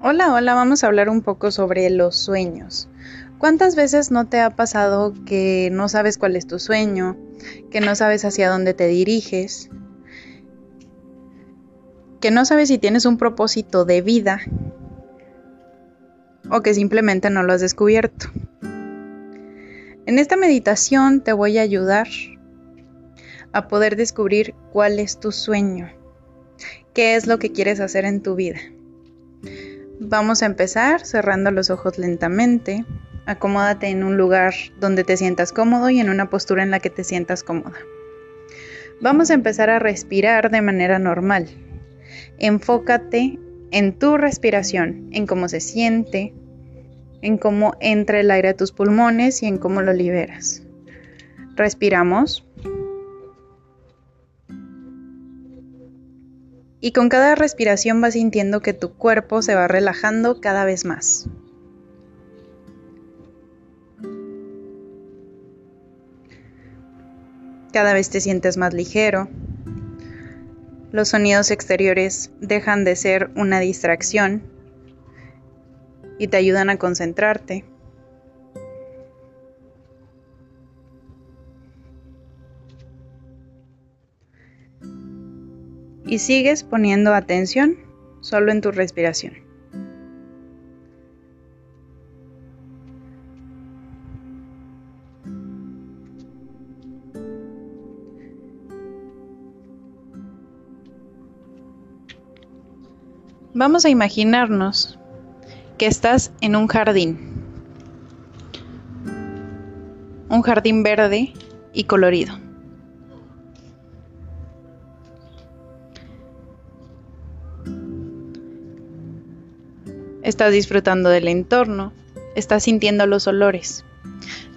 Hola, hola, vamos a hablar un poco sobre los sueños. ¿Cuántas veces no te ha pasado que no sabes cuál es tu sueño, que no sabes hacia dónde te diriges, que no sabes si tienes un propósito de vida o que simplemente no lo has descubierto? En esta meditación te voy a ayudar a poder descubrir cuál es tu sueño, qué es lo que quieres hacer en tu vida. Vamos a empezar cerrando los ojos lentamente. Acomódate en un lugar donde te sientas cómodo y en una postura en la que te sientas cómoda. Vamos a empezar a respirar de manera normal. Enfócate en tu respiración, en cómo se siente, en cómo entra el aire a tus pulmones y en cómo lo liberas. Respiramos. Y con cada respiración vas sintiendo que tu cuerpo se va relajando cada vez más. Cada vez te sientes más ligero. Los sonidos exteriores dejan de ser una distracción y te ayudan a concentrarte. Y sigues poniendo atención solo en tu respiración. Vamos a imaginarnos que estás en un jardín, un jardín verde y colorido. Estás disfrutando del entorno, estás sintiendo los olores,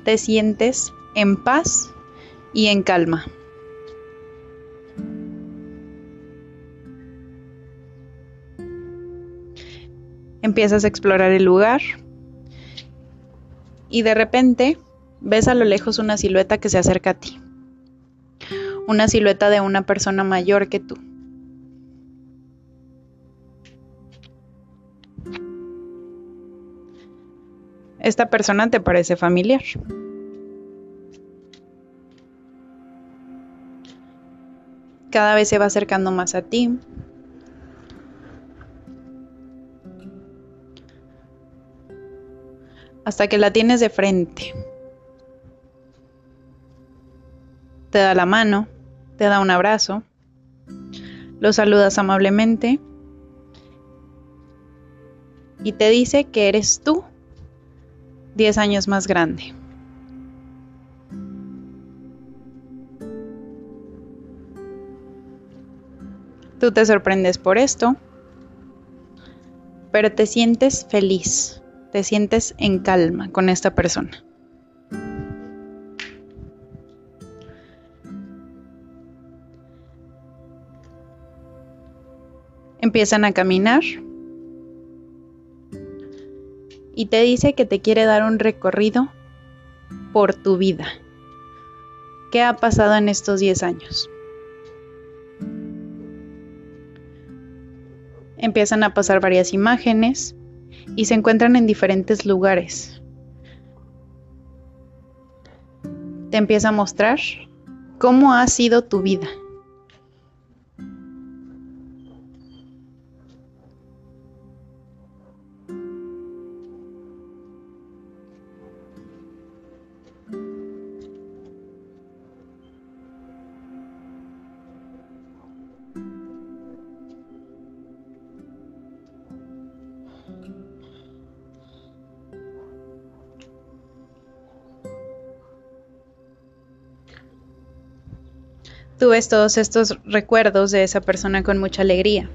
te sientes en paz y en calma. Empiezas a explorar el lugar y de repente ves a lo lejos una silueta que se acerca a ti. Una silueta de una persona mayor que tú. Esta persona te parece familiar. Cada vez se va acercando más a ti. Hasta que la tienes de frente. Te da la mano, te da un abrazo, lo saludas amablemente y te dice que eres tú 10 años más grande. Tú te sorprendes por esto, pero te sientes feliz, te sientes en calma con esta persona. Empiezan a caminar y te dice que te quiere dar un recorrido por tu vida. ¿Qué ha pasado en estos 10 años? Empiezan a pasar varias imágenes y se encuentran en diferentes lugares. Te empieza a mostrar cómo ha sido tu vida. Tú ves todos estos recuerdos de esa persona con mucha alegría.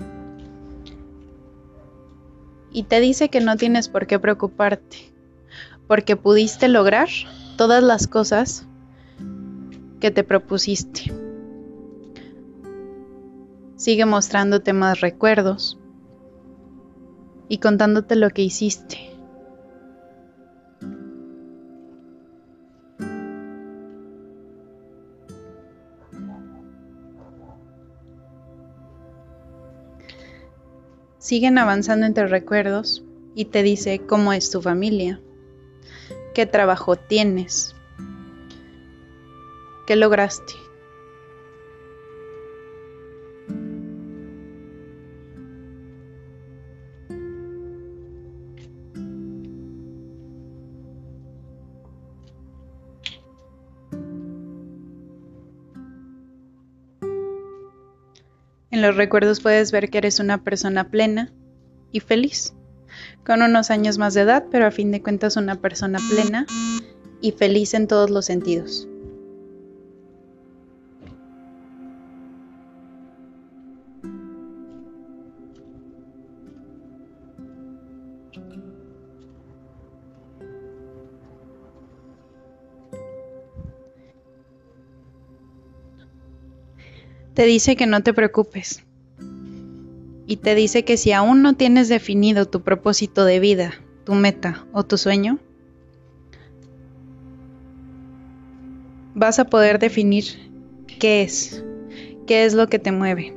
Y te dice que no tienes por qué preocuparte, porque pudiste lograr todas las cosas que te propusiste. Sigue mostrándote más recuerdos y contándote lo que hiciste. Siguen avanzando entre recuerdos y te dice cómo es tu familia, qué trabajo tienes, qué lograste. En los recuerdos puedes ver que eres una persona plena y feliz, con unos años más de edad, pero a fin de cuentas una persona plena y feliz en todos los sentidos. Te dice que no te preocupes. Y te dice que si aún no tienes definido tu propósito de vida, tu meta o tu sueño, vas a poder definir qué es, qué es lo que te mueve,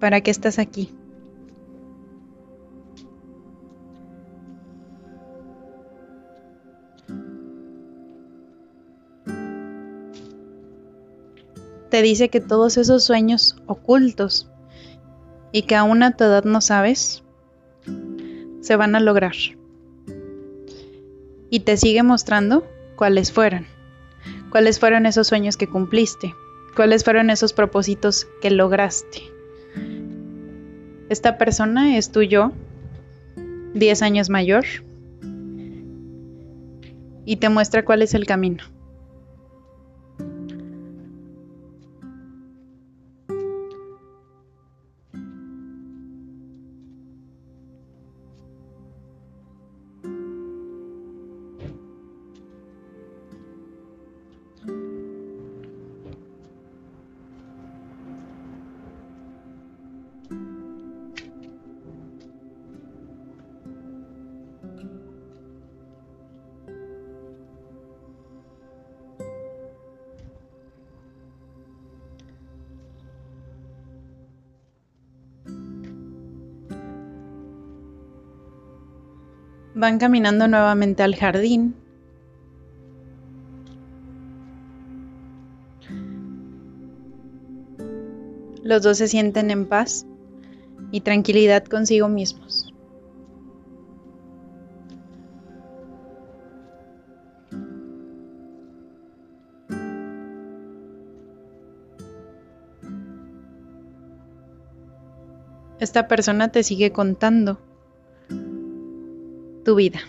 para qué estás aquí. Te dice que todos esos sueños ocultos y que aún a tu edad no sabes, se van a lograr. Y te sigue mostrando cuáles fueron, cuáles fueron esos sueños que cumpliste, cuáles fueron esos propósitos que lograste. Esta persona es tu yo, 10 años mayor, y te muestra cuál es el camino. Van caminando nuevamente al jardín. Los dos se sienten en paz y tranquilidad consigo mismos. Esta persona te sigue contando tu vida.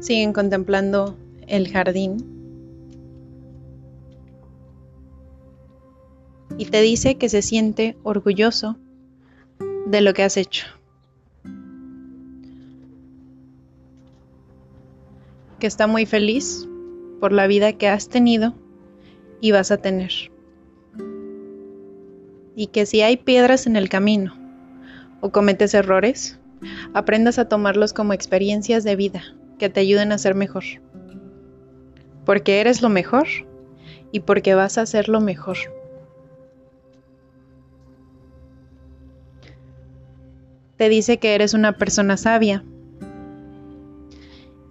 Siguen contemplando el jardín y te dice que se siente orgulloso de lo que has hecho. Que está muy feliz por la vida que has tenido y vas a tener. Y que si hay piedras en el camino o cometes errores, aprendas a tomarlos como experiencias de vida que te ayuden a ser mejor. Porque eres lo mejor y porque vas a ser lo mejor. Te dice que eres una persona sabia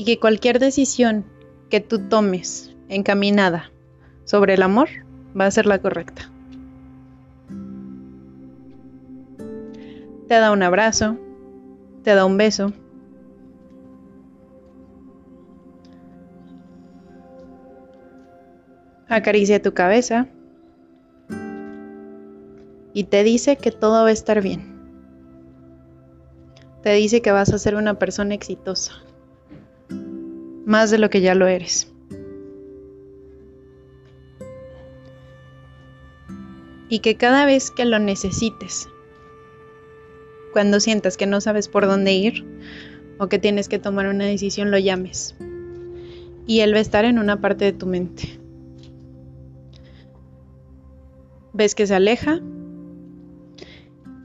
que cualquier decisión que tú tomes encaminada sobre el amor va a ser la correcta. Te da un abrazo, te da un beso. Acaricia tu cabeza y te dice que todo va a estar bien. Te dice que vas a ser una persona exitosa más de lo que ya lo eres. Y que cada vez que lo necesites, cuando sientas que no sabes por dónde ir o que tienes que tomar una decisión, lo llames. Y él va a estar en una parte de tu mente. Ves que se aleja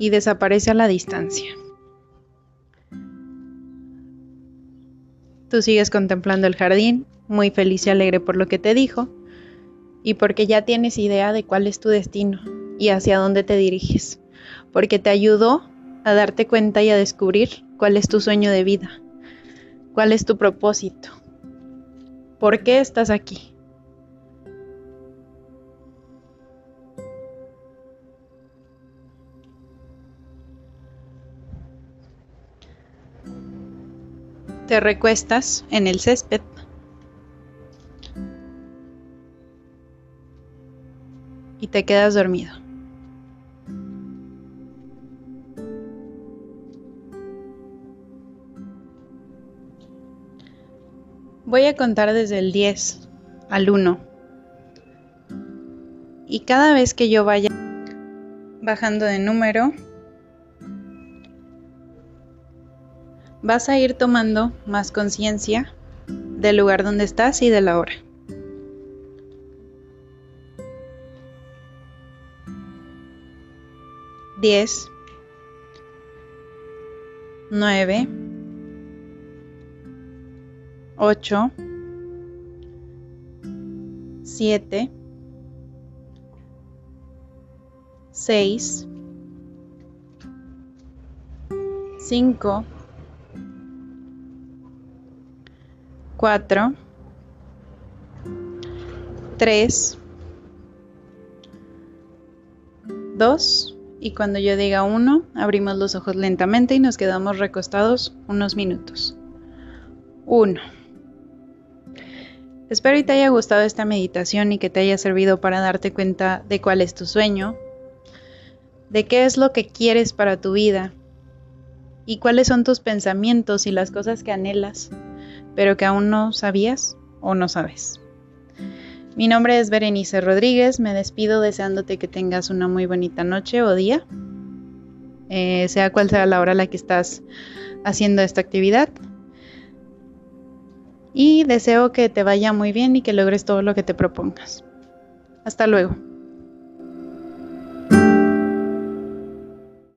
y desaparece a la distancia. Tú sigues contemplando el jardín, muy feliz y alegre por lo que te dijo, y porque ya tienes idea de cuál es tu destino y hacia dónde te diriges, porque te ayudó a darte cuenta y a descubrir cuál es tu sueño de vida, cuál es tu propósito, por qué estás aquí. Te recuestas en el césped. Y te quedas dormido. Voy a contar desde el 10 al 1. Y cada vez que yo vaya bajando de número, vas a ir tomando más conciencia del lugar donde estás y de la hora. Diez, nueve, ocho, siete, seis, cinco, 4, 3, 2 y cuando yo diga 1 abrimos los ojos lentamente y nos quedamos recostados unos minutos. 1. Espero y te haya gustado esta meditación y que te haya servido para darte cuenta de cuál es tu sueño, de qué es lo que quieres para tu vida y cuáles son tus pensamientos y las cosas que anhelas pero que aún no sabías o no sabes. Mi nombre es Berenice Rodríguez, me despido deseándote que tengas una muy bonita noche o día, eh, sea cual sea la hora a la que estás haciendo esta actividad. Y deseo que te vaya muy bien y que logres todo lo que te propongas. Hasta luego.